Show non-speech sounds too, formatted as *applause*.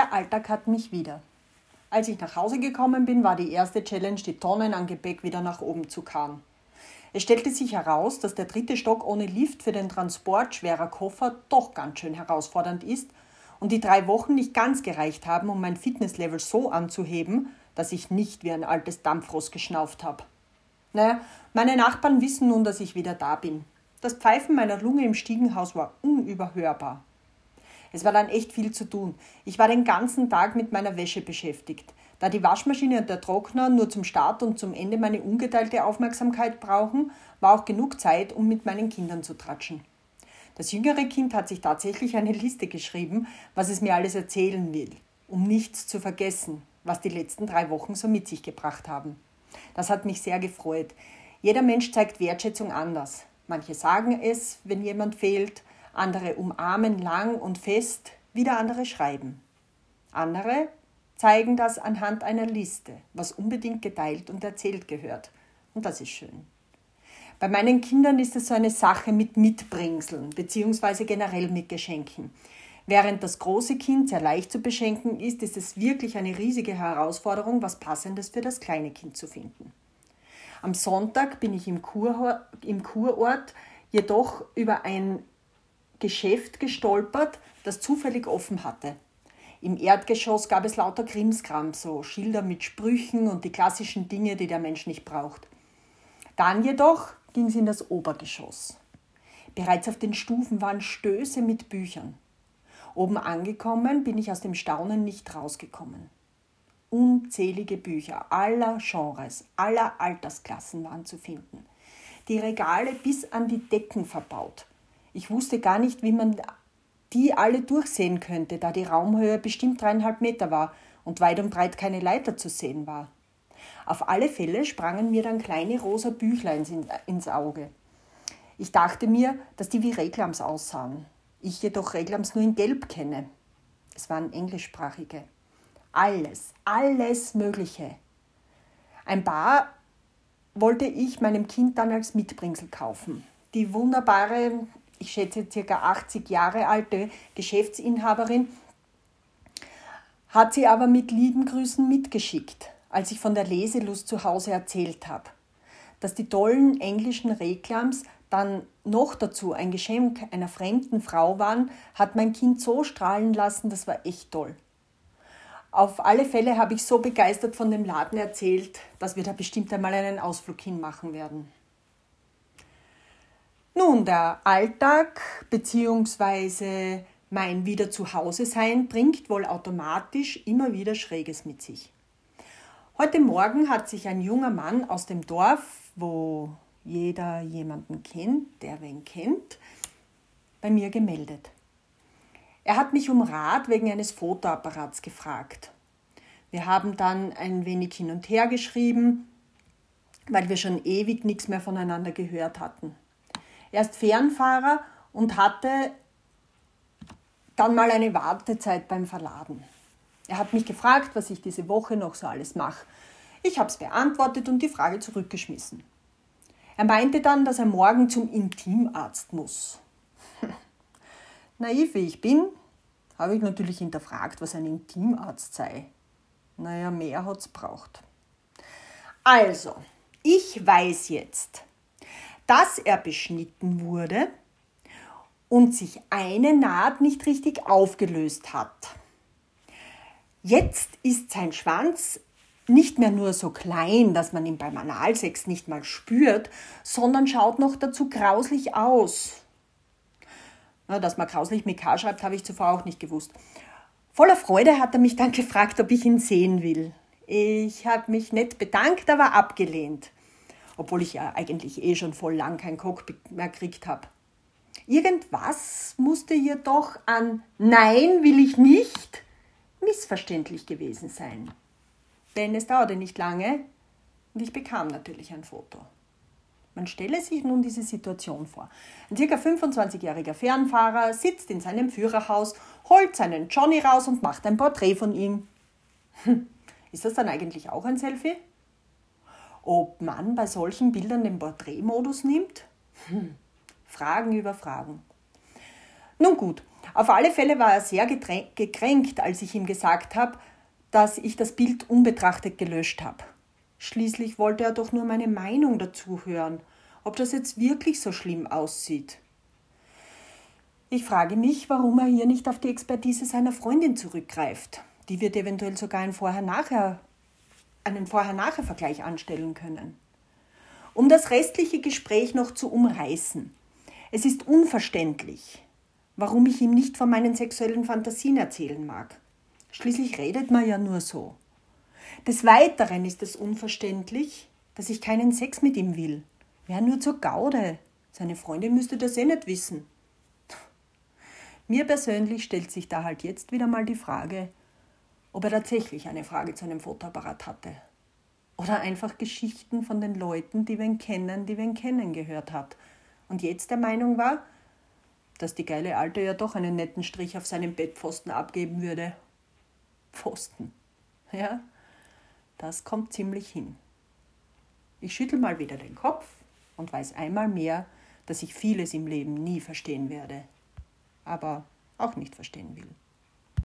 Der Alltag hat mich wieder. Als ich nach Hause gekommen bin, war die erste Challenge, die Tonnen an Gepäck wieder nach oben zu karren. Es stellte sich heraus, dass der dritte Stock ohne Lift für den Transport schwerer Koffer doch ganz schön herausfordernd ist und die drei Wochen nicht ganz gereicht haben, um mein Fitnesslevel so anzuheben, dass ich nicht wie ein altes Dampfross geschnauft habe. Naja, meine Nachbarn wissen nun, dass ich wieder da bin. Das Pfeifen meiner Lunge im Stiegenhaus war unüberhörbar. Es war dann echt viel zu tun. Ich war den ganzen Tag mit meiner Wäsche beschäftigt. Da die Waschmaschine und der Trockner nur zum Start und zum Ende meine ungeteilte Aufmerksamkeit brauchen, war auch genug Zeit, um mit meinen Kindern zu tratschen. Das jüngere Kind hat sich tatsächlich eine Liste geschrieben, was es mir alles erzählen will, um nichts zu vergessen, was die letzten drei Wochen so mit sich gebracht haben. Das hat mich sehr gefreut. Jeder Mensch zeigt Wertschätzung anders. Manche sagen es, wenn jemand fehlt, andere umarmen lang und fest, wieder andere schreiben. Andere zeigen das anhand einer Liste, was unbedingt geteilt und erzählt gehört. Und das ist schön. Bei meinen Kindern ist es so eine Sache mit Mitbringseln, beziehungsweise generell mit Geschenken. Während das große Kind sehr leicht zu beschenken ist, ist es wirklich eine riesige Herausforderung, was Passendes für das kleine Kind zu finden. Am Sonntag bin ich im, Kur, im Kurort jedoch über ein Geschäft gestolpert, das zufällig offen hatte. Im Erdgeschoss gab es lauter Krimskram, so Schilder mit Sprüchen und die klassischen Dinge, die der Mensch nicht braucht. Dann jedoch ging es in das Obergeschoss. Bereits auf den Stufen waren Stöße mit Büchern. Oben angekommen bin ich aus dem Staunen nicht rausgekommen. Unzählige Bücher aller Genres, aller Altersklassen waren zu finden. Die Regale bis an die Decken verbaut. Ich wusste gar nicht, wie man die alle durchsehen könnte, da die Raumhöhe bestimmt dreieinhalb Meter war und weit und breit keine Leiter zu sehen war. Auf alle Fälle sprangen mir dann kleine rosa Büchlein ins Auge. Ich dachte mir, dass die wie Reklams aussahen. Ich jedoch Reklams nur in Gelb kenne. Es waren englischsprachige. Alles, alles Mögliche. Ein paar wollte ich meinem Kind dann als Mitbringsel kaufen. Die wunderbare ich schätze circa 80 Jahre alte Geschäftsinhaberin, hat sie aber mit lieben Grüßen mitgeschickt, als ich von der Leselust zu Hause erzählt habe. Dass die tollen englischen Reklams dann noch dazu ein Geschenk einer fremden Frau waren, hat mein Kind so strahlen lassen, das war echt toll. Auf alle Fälle habe ich so begeistert von dem Laden erzählt, dass wir da bestimmt einmal einen Ausflug hinmachen werden. Nun, der Alltag bzw. mein wieder zu Hause sein bringt wohl automatisch immer wieder Schräges mit sich. Heute Morgen hat sich ein junger Mann aus dem Dorf, wo jeder jemanden kennt, der wen kennt, bei mir gemeldet. Er hat mich um Rat wegen eines Fotoapparats gefragt. Wir haben dann ein wenig hin und her geschrieben, weil wir schon ewig nichts mehr voneinander gehört hatten. Er ist Fernfahrer und hatte dann mal eine Wartezeit beim Verladen. Er hat mich gefragt, was ich diese Woche noch so alles mache. Ich habe es beantwortet und die Frage zurückgeschmissen. Er meinte dann, dass er morgen zum Intimarzt muss. *laughs* Naiv wie ich bin, habe ich natürlich hinterfragt, was ein Intimarzt sei. Naja, mehr hat es braucht. Also, ich weiß jetzt, dass er beschnitten wurde und sich eine Naht nicht richtig aufgelöst hat. Jetzt ist sein Schwanz nicht mehr nur so klein, dass man ihn beim Analsex nicht mal spürt, sondern schaut noch dazu grauslich aus. Na, dass man grauslich mit K schreibt, habe ich zuvor auch nicht gewusst. Voller Freude hat er mich dann *laughs* gefragt, ob ich ihn sehen will. Ich habe mich nicht bedankt, aber abgelehnt obwohl ich ja eigentlich eh schon voll lang kein Cockpit mehr gekriegt habe. Irgendwas musste jedoch an Nein will ich nicht missverständlich gewesen sein. Denn es dauerte nicht lange und ich bekam natürlich ein Foto. Man stelle sich nun diese Situation vor. Ein ca. 25-jähriger Fernfahrer sitzt in seinem Führerhaus, holt seinen Johnny raus und macht ein Porträt von ihm. Hm, ist das dann eigentlich auch ein Selfie? Ob man bei solchen Bildern den Porträtmodus nimmt? Hm. Fragen über Fragen. Nun gut, Auf alle Fälle war er sehr gekränkt, als ich ihm gesagt habe, dass ich das Bild unbetrachtet gelöscht habe. Schließlich wollte er doch nur meine Meinung dazu hören, ob das jetzt wirklich so schlimm aussieht. Ich frage mich, warum er hier nicht auf die Expertise seiner Freundin zurückgreift. Die wird eventuell sogar einen Vorher-Nachher einen Vorher-Nachher-Vergleich anstellen können. Um das restliche Gespräch noch zu umreißen. Es ist unverständlich, warum ich ihm nicht von meinen sexuellen Fantasien erzählen mag. Schließlich redet man ja nur so. Des Weiteren ist es unverständlich, dass ich keinen Sex mit ihm will. Wäre nur zur Gaude. Seine Freundin müsste das eh nicht wissen. Mir persönlich stellt sich da halt jetzt wieder mal die Frage, ob er tatsächlich eine Frage zu einem Fotoapparat hatte. Oder einfach Geschichten von den Leuten, die ihn kennen, die ihn kennen, gehört hat. Und jetzt der Meinung war, dass die geile Alte ja doch einen netten Strich auf seinem Bettpfosten abgeben würde. Pfosten. Ja, das kommt ziemlich hin. Ich schüttel mal wieder den Kopf und weiß einmal mehr, dass ich vieles im Leben nie verstehen werde, aber auch nicht verstehen will.